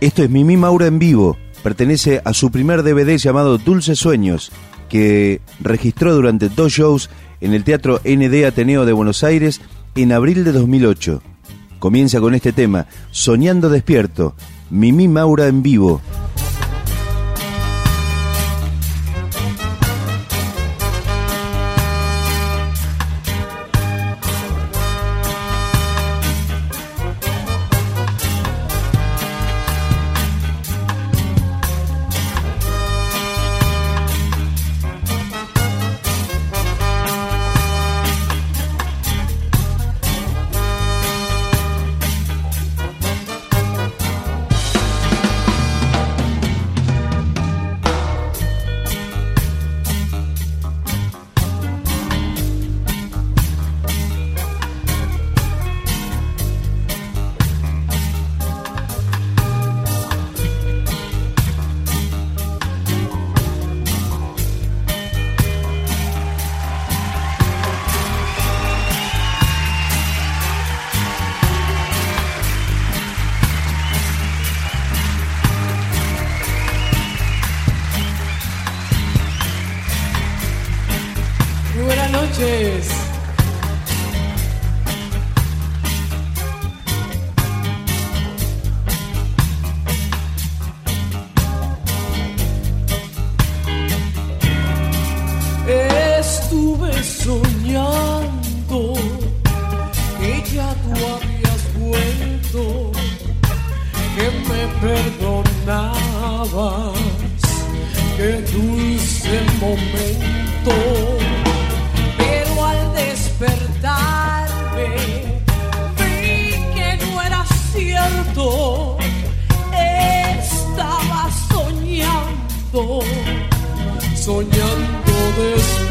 Esto es Mimi Maura en vivo. Pertenece a su primer DVD llamado Dulces Sueños, que registró durante dos shows en el Teatro ND Ateneo de Buenos Aires en abril de 2008. Comienza con este tema, Soñando Despierto, Mimi Maura en vivo. vocês. Soñando despierto.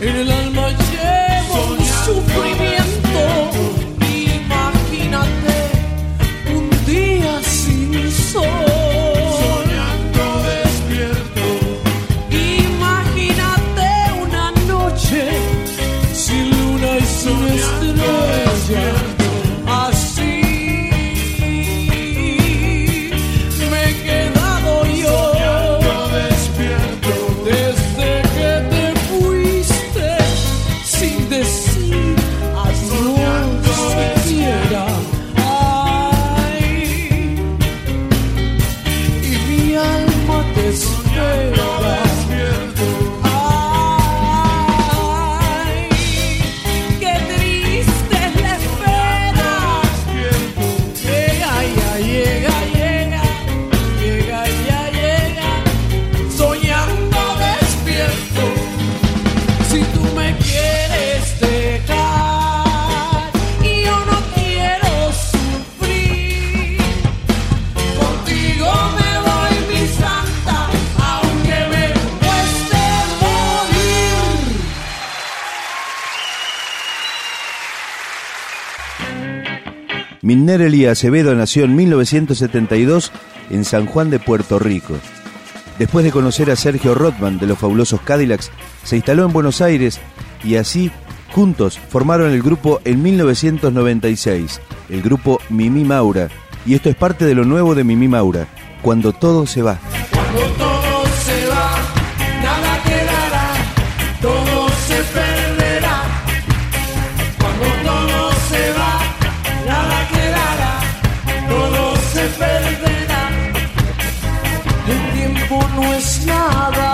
Como yo Minnerely Acevedo nació en 1972 en San Juan de Puerto Rico. Después de conocer a Sergio Rothman de los fabulosos Cadillacs, se instaló en Buenos Aires y así, juntos, formaron el grupo en 1996, el grupo Mimi Maura. Y esto es parte de lo nuevo de Mimi Maura, cuando todo se va. Krishna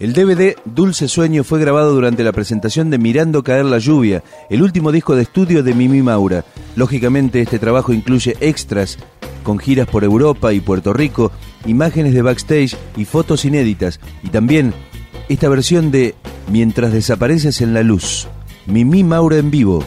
El DVD Dulce Sueño fue grabado durante la presentación de Mirando Caer la Lluvia, el último disco de estudio de Mimi Maura. Lógicamente este trabajo incluye extras con giras por Europa y Puerto Rico, imágenes de backstage y fotos inéditas, y también esta versión de Mientras desapareces en la luz, Mimi Maura en vivo.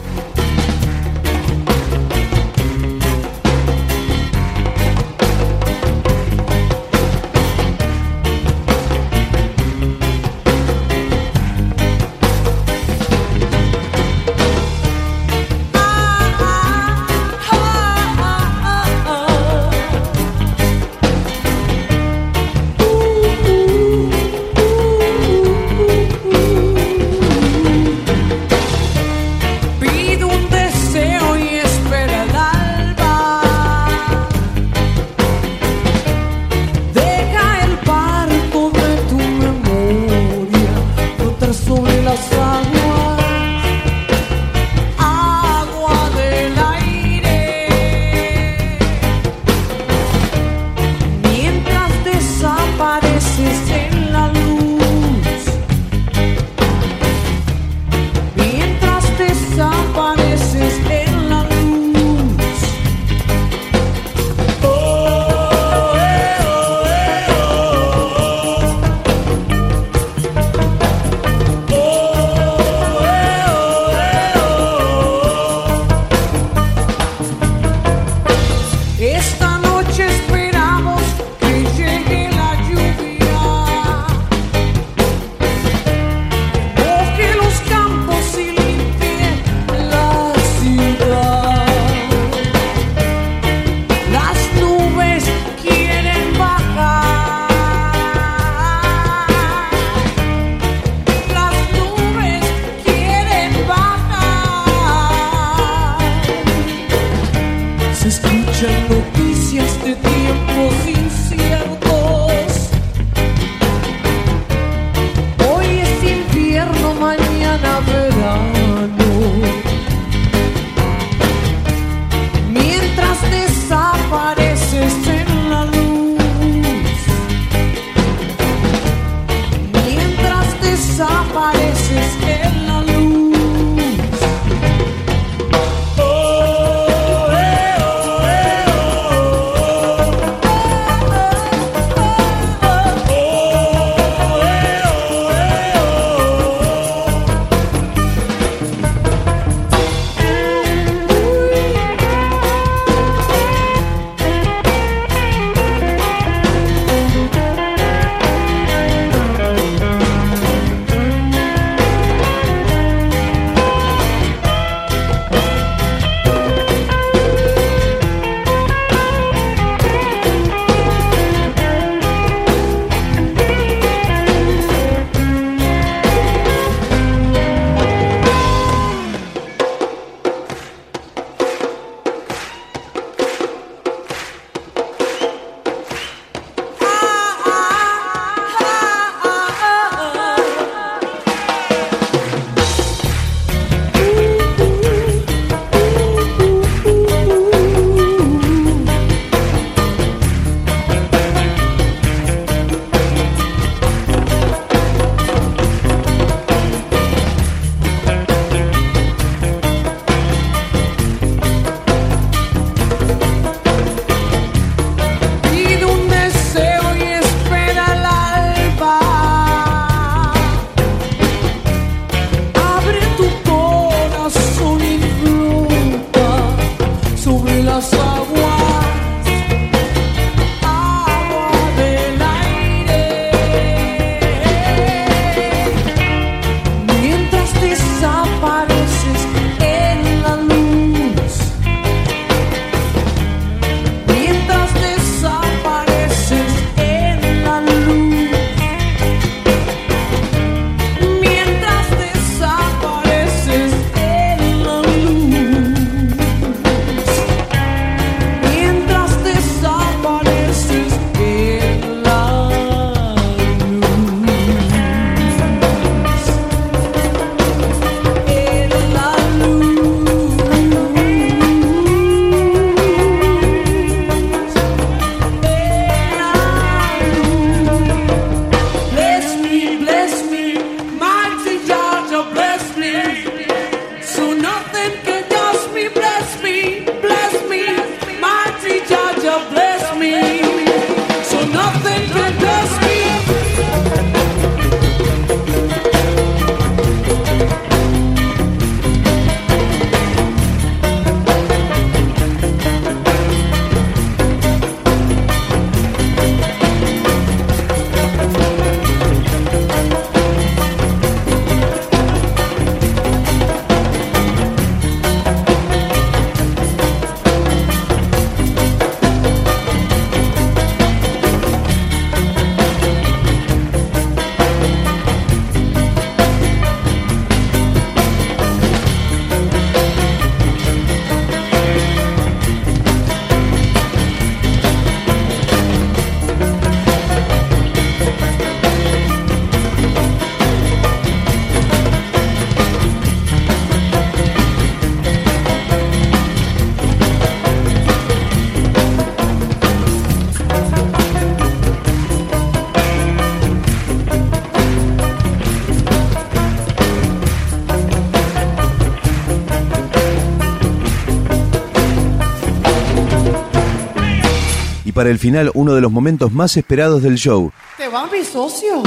para el final uno de los momentos más esperados del show. Te va mi socio.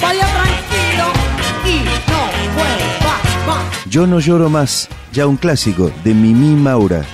Vaya tranquilo y no vuelvas más. Yo no lloro más, ya un clásico de Mimi Maura.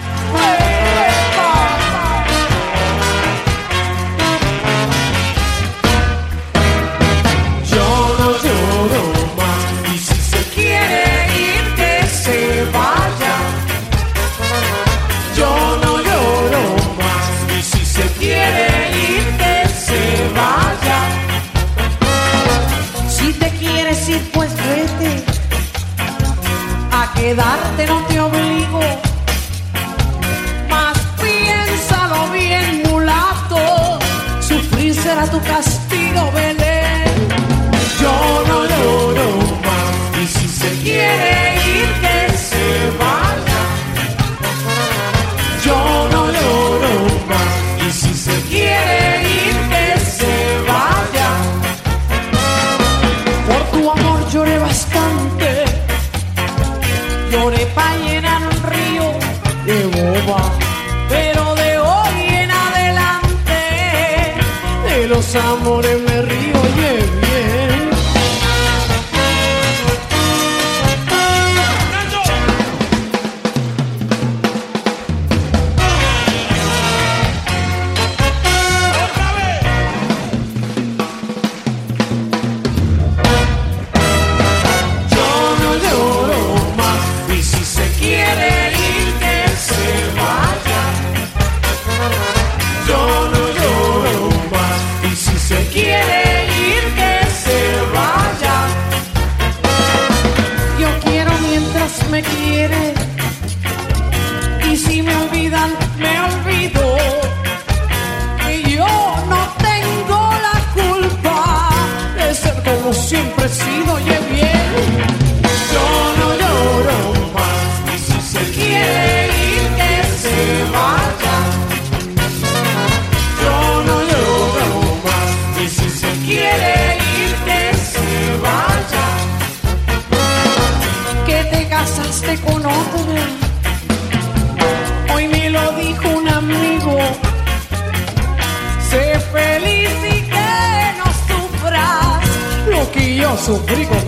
Lo que